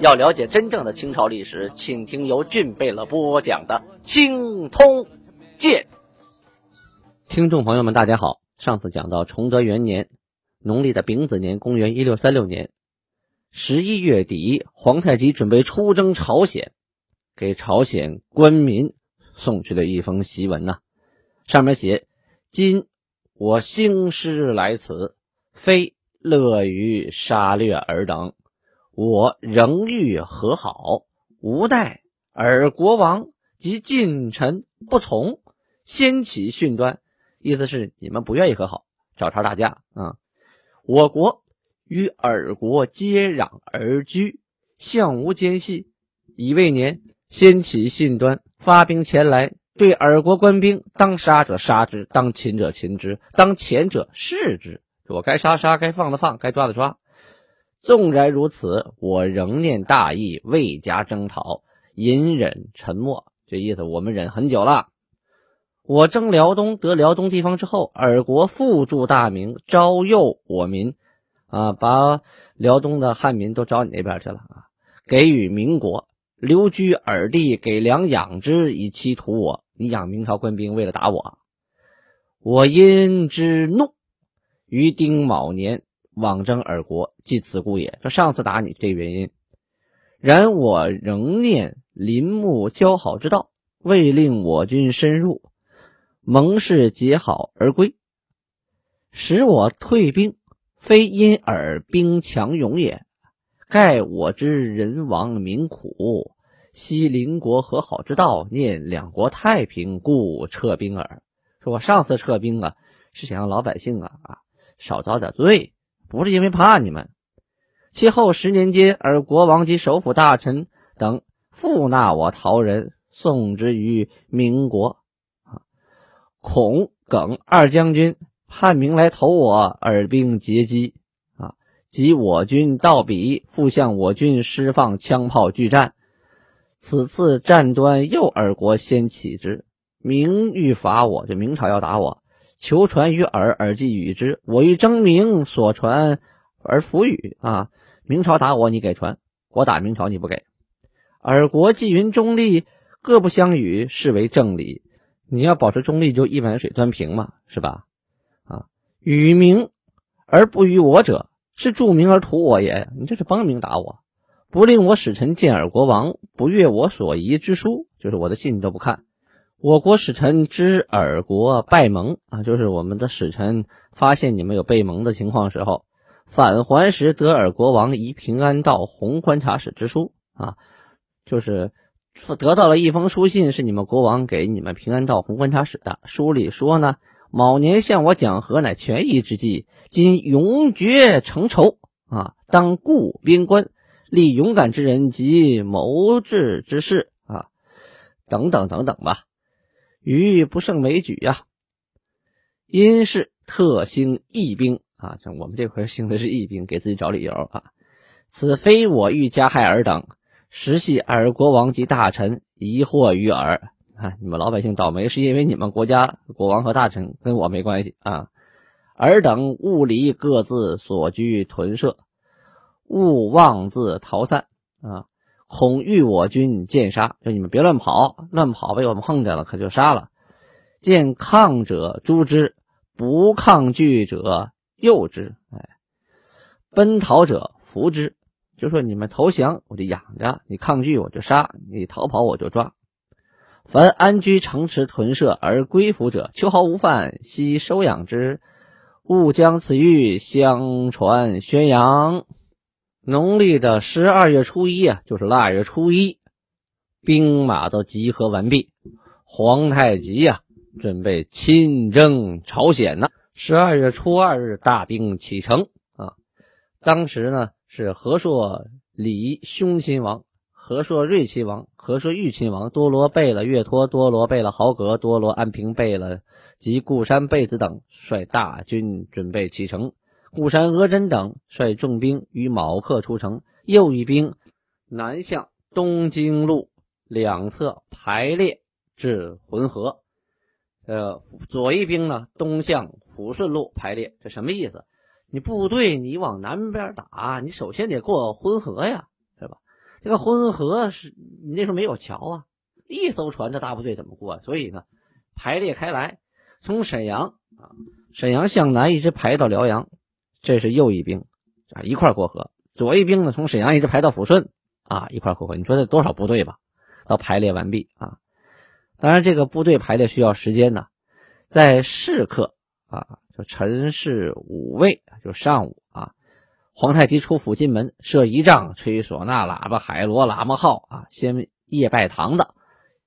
要了解真正的清朝历史，请听由俊贝勒播讲的《清通鉴》。听众朋友们，大家好。上次讲到崇德元年，农历的丙子年，公元一六三六年十一月底，皇太极准备出征朝鲜。给朝鲜官民送去了一封檄文呐，上面写：“今我兴师来此，非乐于杀掠尔等，我仍欲和好，无奈尔国王及近臣不从，先起训端。意思是你们不愿意和好，找茬打架啊！我国与尔国接壤而居，相无间隙，已未年。”先起信端，发兵前来，对尔国官兵，当杀者杀之，当擒者擒之，当遣者释之。我该杀杀，该放的放，该抓的抓。纵然如此，我仍念大义，未加征讨，隐忍沉默。这意思，我们忍很久了。我征辽东，得辽东地方之后，尔国复铸大明，招诱我民，啊，把辽东的汉民都招你那边去了啊，给予民国。留居尔地，给粮养之，以期图我。你养明朝官兵，为了打我。我因之怒，于丁卯年往征尔国，即此故也。说上次打你这原因。然我仍念林木交好之道，未令我军深入，盟誓结好而归，使我退兵，非因尔兵强勇也，盖我之人亡民苦。惜邻国和好之道，念两国太平，故撤兵耳。说我上次撤兵啊，是想让老百姓啊啊少遭点罪，不是因为怕你们。其后十年间，而国王及首辅大臣等复纳我逃人，送之于民国。啊，孔耿二将军叛明来投我，尔兵截击。啊，及我军到彼，复向我军释放枪炮拒战。此次战端又尔国先起之，明欲伐我，这明朝要打我，求传于尔，尔即与之。我欲争明所传而弗与啊！明朝打我，你给传；我打明朝，你不给。尔国既云中立，各不相与，是为正理。你要保持中立，就一碗水端平嘛，是吧？啊，与明而不与我者，是助明而图我也。你这是帮明打我。不令我使臣见尔国王，不阅我所遗之书，就是我的信你都不看。我国使臣知尔国败盟啊，就是我们的使臣发现你们有被盟的情况时候，返还时得尔国王遗平安道弘观察使之书啊，就是得到了一封书信，是你们国王给你们平安道弘观察使的。书里说呢，卯年向我讲和，乃权宜之计，今永绝成仇啊，当固边关。立勇敢之人及谋智之士啊，等等等等吧，余不胜枚举呀。因是特兴义兵啊，像我们这块兴的是义兵，给自己找理由啊。此非我欲加害尔等，实系尔国王及大臣疑惑于尔。啊，你们老百姓倒霉，是因为你们国家国王和大臣跟我没关系啊。尔等勿离各自所居屯舍。勿妄自逃散啊！恐遇我军见杀，就你们别乱跑，乱跑被我们碰见了，可就杀了。见抗者诛之，不抗拒者诱之。哎，奔逃者伏之，就说你们投降我就养着，你抗拒我就杀，你逃跑我就抓。凡安居城池屯舍而归服者，秋毫无犯，悉收养之。勿将此玉相传宣扬。农历的十二月初一啊，就是腊月初一，兵马都集合完毕，皇太极呀准备亲征朝鲜呢。十二月初二日，大兵启程啊。当时呢是和硕李兄亲王，和硕瑞亲王、和硕豫亲王多罗贝勒、岳托、多罗贝勒豪格、多罗安平贝勒及固山贝子等率大军准备启程。固山额真等率重兵于卯克出城，右一兵南向东京路两侧排列至浑河。呃，左一兵呢东向抚顺路排列，这什么意思？你部队你往南边打，你首先得过浑河呀，是吧？这个浑河是你那时候没有桥啊，一艘船这大部队怎么过？所以呢，排列开来，从沈阳啊，沈阳向南一直排到辽阳，这是右翼兵啊，一块过河。左翼兵呢，从沈阳一直排到抚顺啊，一块过河。你说这多少部队吧？到排列完毕啊。当然，这个部队排列需要时间呢，在试刻啊，就陈氏五卫，就上午啊，皇太极出府进门，设仪仗，吹唢呐、喇叭、海螺、喇嘛号啊，先夜拜堂的，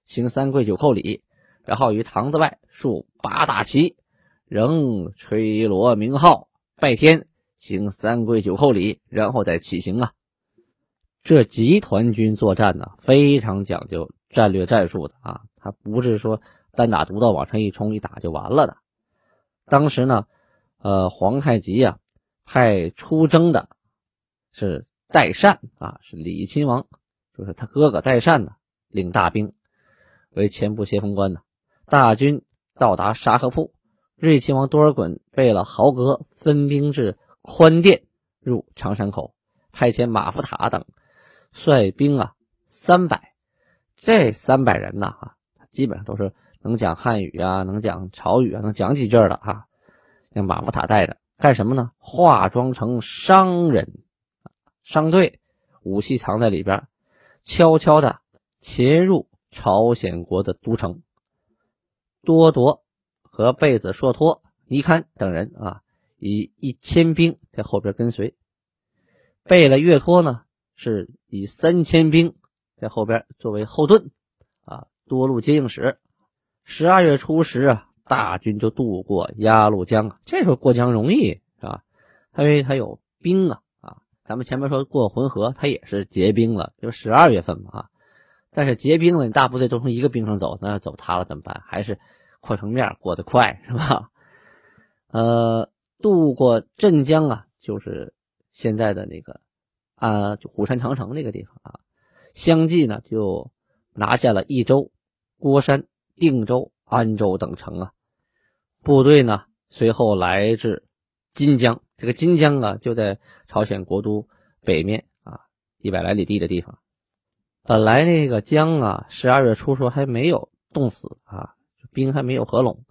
行三跪九叩礼，然后于堂子外竖八大旗，仍吹锣鸣号，拜天，行三跪九叩礼，然后再起行啊。这集团军作战呢，非常讲究战略战术的啊。他不是说单打独斗往上一冲一打就完了的。当时呢，呃，皇太极呀派出征的是代善啊，是李亲王，就是他哥哥代善呢领大兵为前部先锋官呢。大军到达沙河铺，瑞亲王多尔衮贝勒豪格分兵至宽甸入长山口，派遣马福塔等率兵啊三百，这三百人呢啊。基本上都是能讲汉语啊，能讲朝语啊，能讲几句的哈。让马福塔带着干什么呢？化妆成商人，商队，武器藏在里边，悄悄的潜入朝鲜国的都城。多铎和贝子硕托、尼堪等人啊，以一千兵在后边跟随。贝勒岳托呢，是以三千兵在后边作为后盾。啊多路接应使，十二月初十啊，大军就渡过鸭绿江啊。这时候过江容易是吧？因为它有兵啊啊。咱们前面说过浑河，它也是结冰了，就十二月份嘛啊。但是结冰了，你大部队都从一个冰上走，那要走塌了怎么办？还是扩成面过得快是吧？呃，渡过镇江啊，就是现在的那个啊，就虎山长城那个地方啊，相继呢就拿下了益州。郭山、定州、安州等城啊，部队呢随后来至金江。这个金江啊，就在朝鲜国都北面啊一百来里地的地方。本来那个江啊，十二月初时候还没有冻死啊，冰还没有合拢。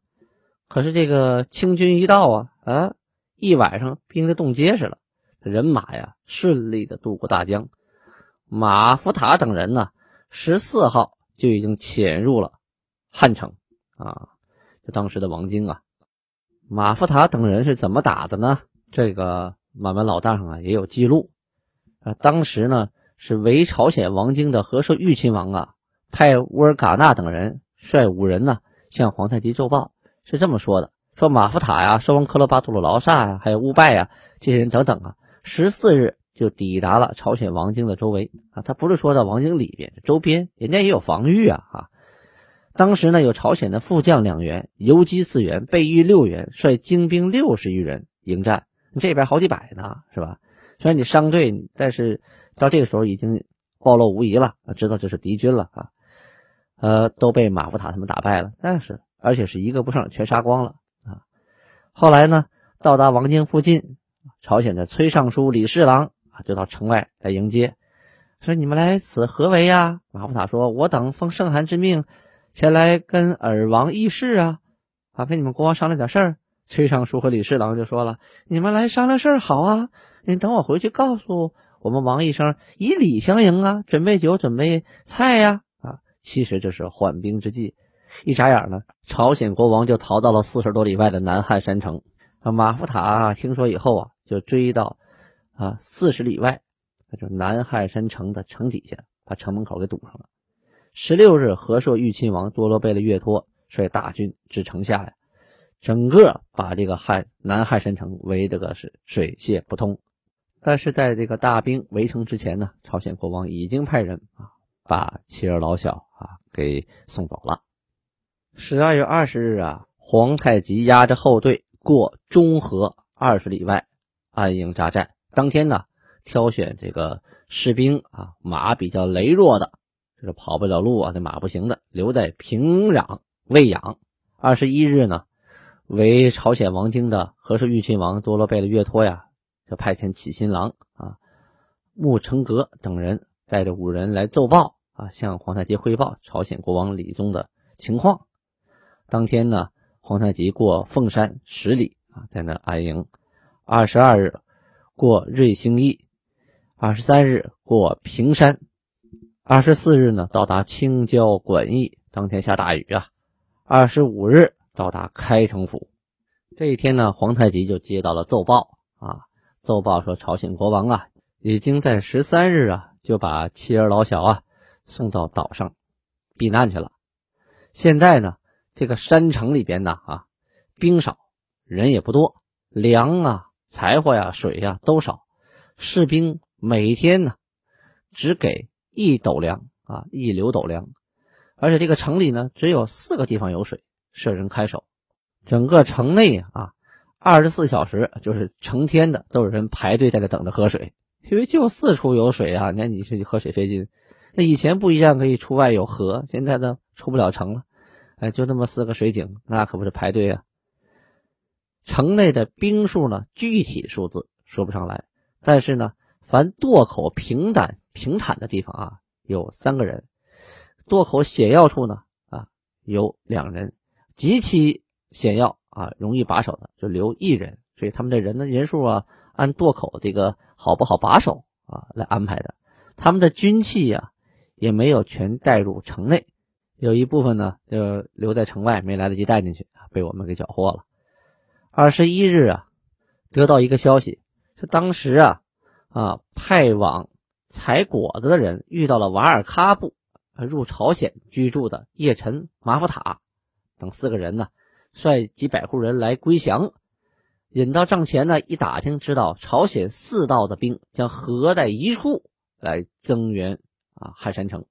可是这个清军一到啊，啊，一晚上冰就冻结实了，人马呀顺利的渡过大江。马福塔等人呢，十四号。就已经潜入了汉城啊！就当时的王京啊，马福塔等人是怎么打的呢？这个满文老大上啊也有记录啊。当时呢是围朝鲜王京的和硕豫亲王啊，派乌尔嘎纳等人率五人呢向皇太极奏报，是这么说的：说马福塔呀、寿王克罗巴杜鲁劳萨呀、还有乌拜呀这些人等等啊，十四日。就抵达了朝鲜王京的周围啊，他不是说到王京里边，周边人家也有防御啊啊。当时呢，有朝鲜的副将两员、游击四员、备御六员，率精兵六十余人迎战，这边好几百呢，是吧？虽然你商队，但是到这个时候已经暴露无遗了，知道这是敌军了啊。呃，都被马福塔他们打败了，但是而且是一个不剩，全杀光了啊。后来呢，到达王京附近，朝鲜的崔尚书李侍郎啊。就到城外来迎接，说：“你们来此何为呀？”马福塔说：“我等奉圣汗之命，前来跟尔王议事啊，啊，跟你们国王商量点事儿。”崔尚书和李侍郎就说了：“你们来商量事儿好啊，你等我回去告诉我们王一声，以礼相迎啊，准备酒，准备菜呀。”，其实这是缓兵之计。一眨眼呢，朝鲜国王就逃到了四十多里外的南汉山城。马福塔听说以后啊，就追到。啊，四十里外，就南汉山城的城底下，把城门口给堵上了。十六日，和硕裕亲王多罗贝勒岳托率大军至城下呀，整个把这个汉南汉山城围得个是水泄不通。但是在这个大兵围城之前呢，朝鲜国王已经派人啊把妻儿老小啊给送走了。十二月二十日啊，皇太极押着后队过中河二十里外安营扎寨。当天呢，挑选这个士兵啊，马比较羸弱的，就是跑不了路啊，那马不行的，留在平壤喂养。二十一日呢，为朝鲜王京的和氏玉亲王多罗贝勒岳托呀，就派遣启新郎啊穆成格等人带着五人来奏报啊，向皇太极汇报朝鲜国王李宗的情况。当天呢，皇太极过凤山十里啊，在那安营。二十二日过瑞兴驿，二十三日过平山，二十四日呢到达青椒馆驿。当天下大雨啊。二十五日到达开城府。这一天呢，皇太极就接到了奏报啊，奏报说朝鲜国王啊已经在十三日啊就把妻儿老小啊送到岛上避难去了。现在呢。这个山城里边呢，啊，兵少，人也不多，粮啊、柴火呀、水呀都少，士兵每天呢只给一斗粮啊，一流斗粮，而且这个城里呢只有四个地方有水，设人看守，整个城内啊，二十四小时就是成天的都有人排队在这等着喝水，因为就四处有水啊，那你是喝水费劲。那以前不一样，可以出外有河，现在呢出不了城了。哎，就那么四个水井，那可不是排队啊！城内的兵数呢，具体数字说不上来，但是呢，凡垛口平坦平坦的地方啊，有三个人；垛口险要处呢，啊，有两人；极其险要啊，容易把守的，就留一人。所以他们的人的人数啊，按垛口这个好不好把守啊来安排的。他们的军器呀，也没有全带入城内。有一部分呢，就留在城外，没来得及带进去被我们给缴获了。二十一日啊，得到一个消息，是当时啊啊派往采果子的人遇到了瓦尔喀布入朝鲜居住的叶臣、马福塔等四个人呢，率几百户人来归降，引到帐前呢，一打听，知道朝鲜四道的兵将合在一处来增援啊汉山城。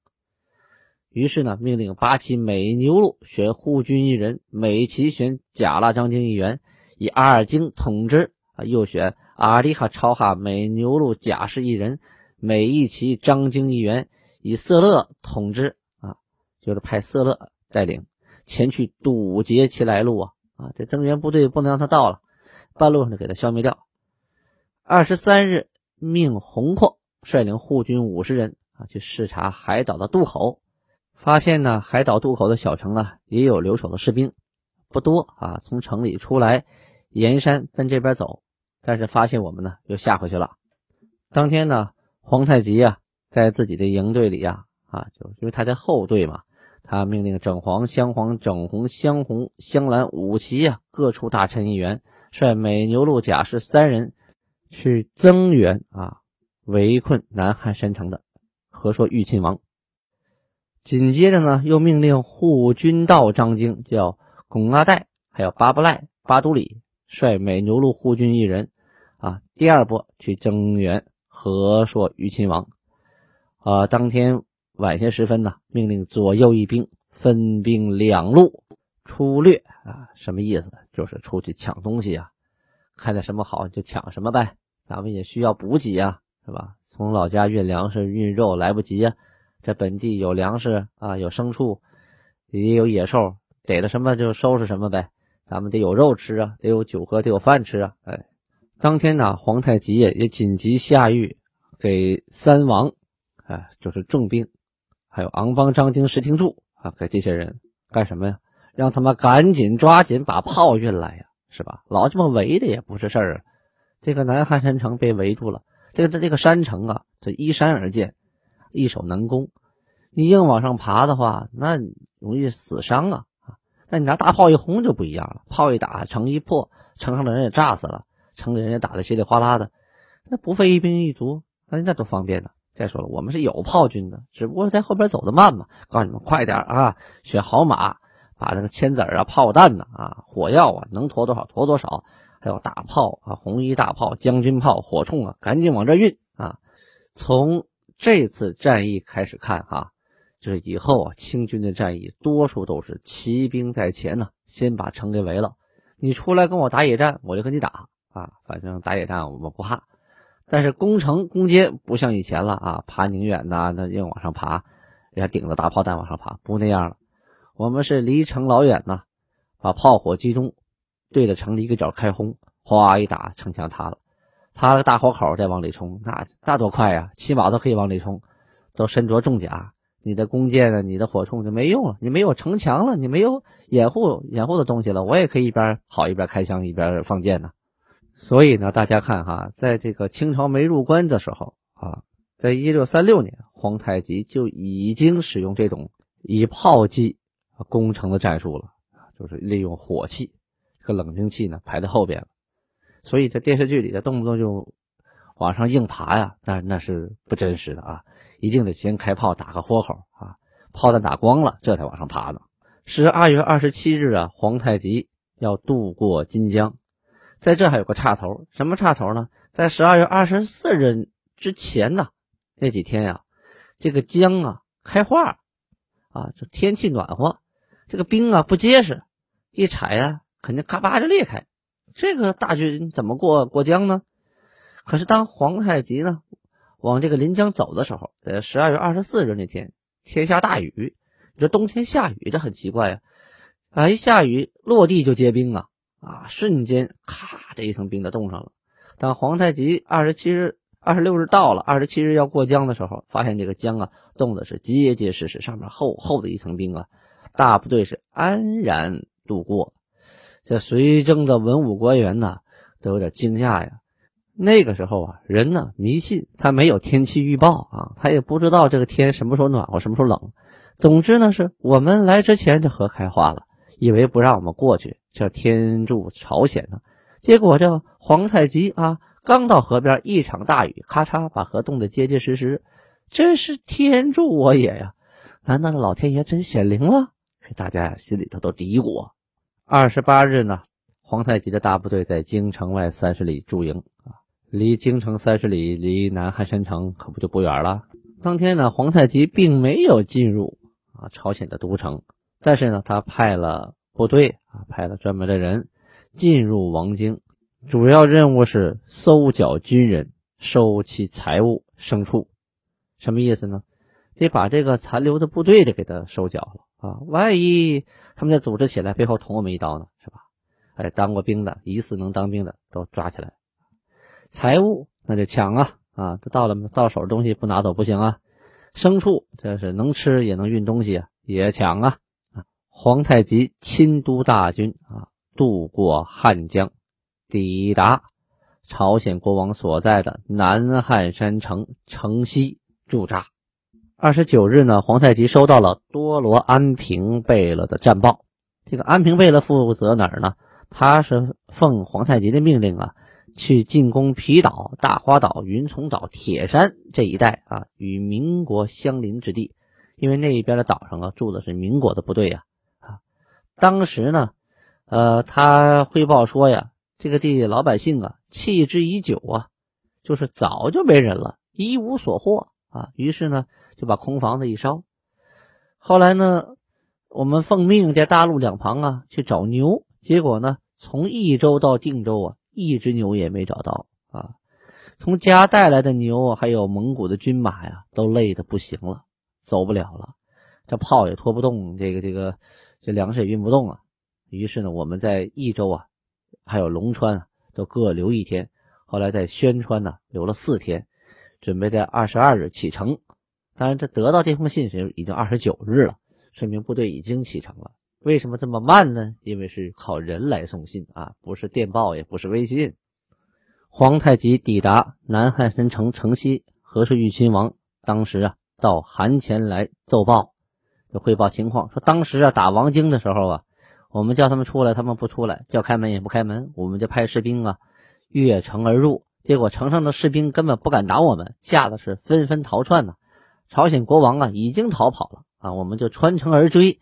于是呢，命令八旗每牛录选护军一人，每旗选甲拉张京一员，以阿尔京统之啊。又选阿里哈超哈每牛录甲士一人，每一旗张京一员，以色勒统之啊。就是派色勒带领前去堵截其来路啊啊！这增援部队不能让他到了，半路上就给他消灭掉。二十三日，命洪阔率领护军五十人啊去视察海岛的渡口。发现呢，海岛渡口的小城啊，也有留守的士兵，不多啊。从城里出来，沿山奔这边走，但是发现我们呢，又下回去了。当天呢，皇太极啊，在自己的营队里呀，啊，就因为他在后队嘛，他命令整黄、镶黄、整红、镶红、镶蓝五旗啊，各处大臣一员，率美牛录甲士三人去增援啊，围困南汉山城的和硕豫亲王。紧接着呢，又命令护军道张京叫巩阿代，还有巴布赖、巴都里，率美牛录护军一人，啊，第二波去增援和硕豫亲王。啊，当天晚些时分呢，命令左右一兵分兵两路出掠啊，什么意思？就是出去抢东西啊，看见什么好就抢什么呗。咱们也需要补给啊，是吧？从老家运粮食、运肉来不及呀。这本地有粮食啊，有牲畜，也有野兽，逮了什么就收拾什么呗。咱们得有肉吃啊，得有酒喝，得有饭吃啊。哎，当天呢，皇太极也也紧急下谕给三王，哎，就是重兵，还有昂邦、张京、石廷柱啊，给这些人干什么呀？让他们赶紧抓紧把炮运来呀，是吧？老这么围着也不是事儿啊。这个南汉山城被围住了，这个这个山城啊，这依山而建。易守难攻，你硬往上爬的话，那容易死伤啊！那你拿大炮一轰就不一样了，炮一打，城一破，城上的人也炸死了，城里人也打得稀里哗啦的，那不费一兵一卒，那那多方便呢！再说了，我们是有炮军的，只不过在后边走的慢嘛。告诉你们快点啊，选好马，把那个铅子啊、炮弹呢啊、火药啊，能驮多少驮多少，还有大炮啊、红衣大炮、将军炮、火铳啊，赶紧往这运啊！从这次战役开始看哈，就是以后啊，清军的战役多数都是骑兵在前呢，先把城给围了。你出来跟我打野战，我就跟你打啊，反正打野战我们不怕。但是攻城攻坚不像以前了啊，爬宁远呐，那硬往上爬，要顶着大炮弹往上爬，不那样了。我们是离城老远呐，把炮火集中，对着城的一个角开轰，哗一打，城墙塌了，塌了大火口再往里冲，那那多快呀！骑马都可以往里冲，都身着重甲。你的弓箭啊，你的火铳就没用了。你没有城墙了，你没有掩护掩护的东西了，我也可以一边跑一边开枪一边放箭呢。所以呢，大家看哈，在这个清朝没入关的时候啊，在一六三六年，皇太极就已经使用这种以炮击攻城的战术了，就是利用火器和冷兵器呢排在后边了。所以在电视剧里，他动不动就往上硬爬呀，那那是不真实的啊。一定得先开炮打个豁口啊，炮弹打光了，这才往上爬呢。十二月二十七日啊，皇太极要渡过金江，在这还有个岔头，什么岔头呢？在十二月二十四日之前呢，那几天呀，这个江啊开化啊，就天气暖和，这个冰啊不结实，一踩啊肯定咔吧就裂开。这个大军怎么过过江呢？可是当皇太极呢？往这个临江走的时候，在十二月二十四日那天，天下大雨。你说冬天下雨，这很奇怪呀！啊，一下雨落地就结冰啊！啊，瞬间咔，这一层冰就冻上了。当皇太极二十七日、二十六日到了，二十七日要过江的时候，发现这个江啊冻的是结结实实，上面厚厚的一层冰啊。大部队是安然度过。这随征的文武官员呢，都有点惊讶呀。那个时候啊，人呢迷信，他没有天气预报啊，他也不知道这个天什么时候暖和，什么时候冷。总之呢，是我们来之前这河开化了，以为不让我们过去，叫天助朝鲜呢。结果这皇太极啊，刚到河边，一场大雨，咔嚓把河冻得结结实实。真是天助我也呀！难道老天爷真显灵了？大家呀心里头都嘀咕。啊二十八日呢，皇太极的大部队在京城外三十里驻营啊。离京城三十里，离南汉山城可不就不远了。当天呢，皇太极并没有进入啊朝鲜的都城，但是呢，他派了部队啊，派了专门的人进入王京，主要任务是搜剿军人，收其财物牲畜。什么意思呢？得把这个残留的部队得给他收缴了啊！万一他们再组织起来，背后捅我们一刀呢，是吧？哎，当过兵的，疑似能当兵的都抓起来。财物那就抢啊啊！这到了到手的东西不拿走不行啊！牲畜这是能吃也能运东西啊，也抢啊！皇太极亲督大军啊，渡过汉江，抵达朝鲜国王所在的南汉山城城西驻扎。二十九日呢，皇太极收到了多罗安平贝勒的战报。这个安平贝勒负责哪儿呢？他是奉皇太极的命令啊。去进攻皮岛、大花岛、云从岛、铁山这一带啊，与民国相邻之地，因为那一边的岛上啊住的是民国的部队呀啊。当时呢，呃，他汇报说呀，这个地老百姓啊弃之已久啊，就是早就没人了，一无所获啊。于是呢，就把空房子一烧。后来呢，我们奉命在大陆两旁啊去找牛，结果呢，从益州到定州啊。一只牛也没找到啊！从家带来的牛啊，还有蒙古的军马呀，都累得不行了，走不了了。这炮也拖不动，这个这个这粮食也运不动啊。于是呢，我们在益州啊，还有龙川啊，都各留一天。后来在宣川呢，留了四天，准备在二十二日启程。当然，这得到这封信时已经二十九日了，说明部队已经启程了。为什么这么慢呢？因为是靠人来送信啊，不是电报，也不是微信。皇太极抵达南汉山城城西，和氏玉亲王当时啊到韩前来奏报，就汇报情况，说当时啊打王京的时候啊，我们叫他们出来，他们不出来；叫开门也不开门。我们就派士兵啊越城而入，结果城上的士兵根本不敢打我们，吓得是纷纷逃窜呢。朝鲜国王啊已经逃跑了啊，我们就穿城而追。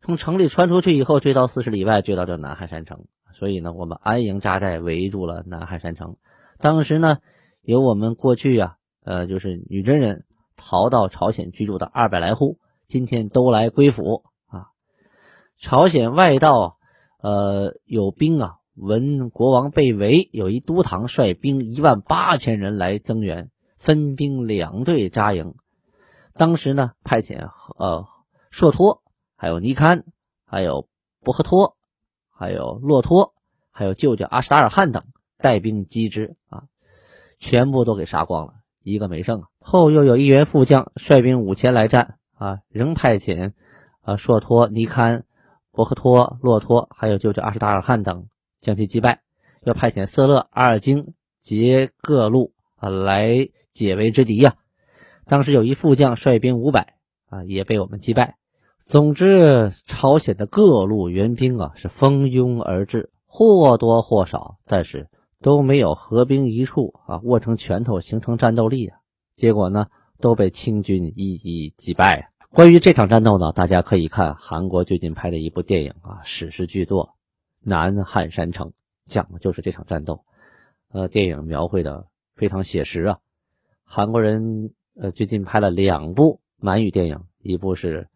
从城里穿出去以后，追到四十里外，追到这南汉山城。所以呢，我们安营扎寨，围住了南汉山城。当时呢，有我们过去啊，呃，就是女真人逃到朝鲜居住的二百来户，今天都来归府啊。朝鲜外道，呃，有兵啊，闻国王被围，有一都堂率兵一万八千人来增援，分兵两队扎营。当时呢，派遣呃硕托，还有尼堪，还有博赫托，还有洛托，还有舅舅阿什达尔汗等带兵击之啊，全部都给杀光了。一个没剩！后又有一员副将率兵五千来战啊，仍派遣啊硕托、尼堪、博赫托、洛托，还有舅舅阿什达尔汗等将其击败。要派遣色勒、阿尔金、杰各路啊来解围之敌呀。当时有一副将率兵五百啊，也被我们击败。总之，朝鲜的各路援兵啊是蜂拥而至，或多或少，但是。都没有合兵一处啊，握成拳头形成战斗力啊，结果呢都被清军一一击败。关于这场战斗呢，大家可以看韩国最近拍的一部电影啊，史诗巨作《南汉山城》，讲的就是这场战斗。呃，电影描绘的非常写实啊。韩国人呃最近拍了两部满语电影，一部是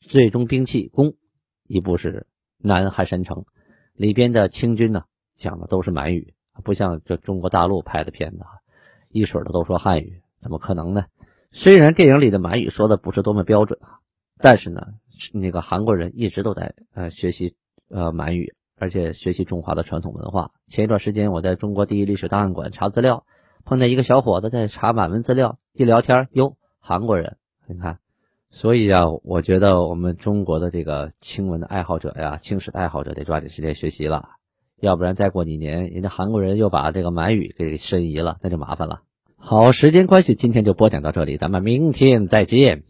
《最终兵器弓》，一部是《南汉山城》，里边的清军呢讲的都是满语。不像这中国大陆拍的片子啊，一水的都说汉语，怎么可能呢？虽然电影里的满语说的不是多么标准啊，但是呢，那个韩国人一直都在呃学习呃满语，而且学习中华的传统文化。前一段时间我在中国第一历史档案馆查资料，碰见一个小伙子在查满文资料，一聊天哟，韩国人，你看，所以啊，我觉得我们中国的这个清文的爱好者呀，清史的爱好者得抓紧时间学习了。要不然再过几年，人家韩国人又把这个满语给申遗了，那就麻烦了。好，时间关系，今天就播讲到这里，咱们明天再见。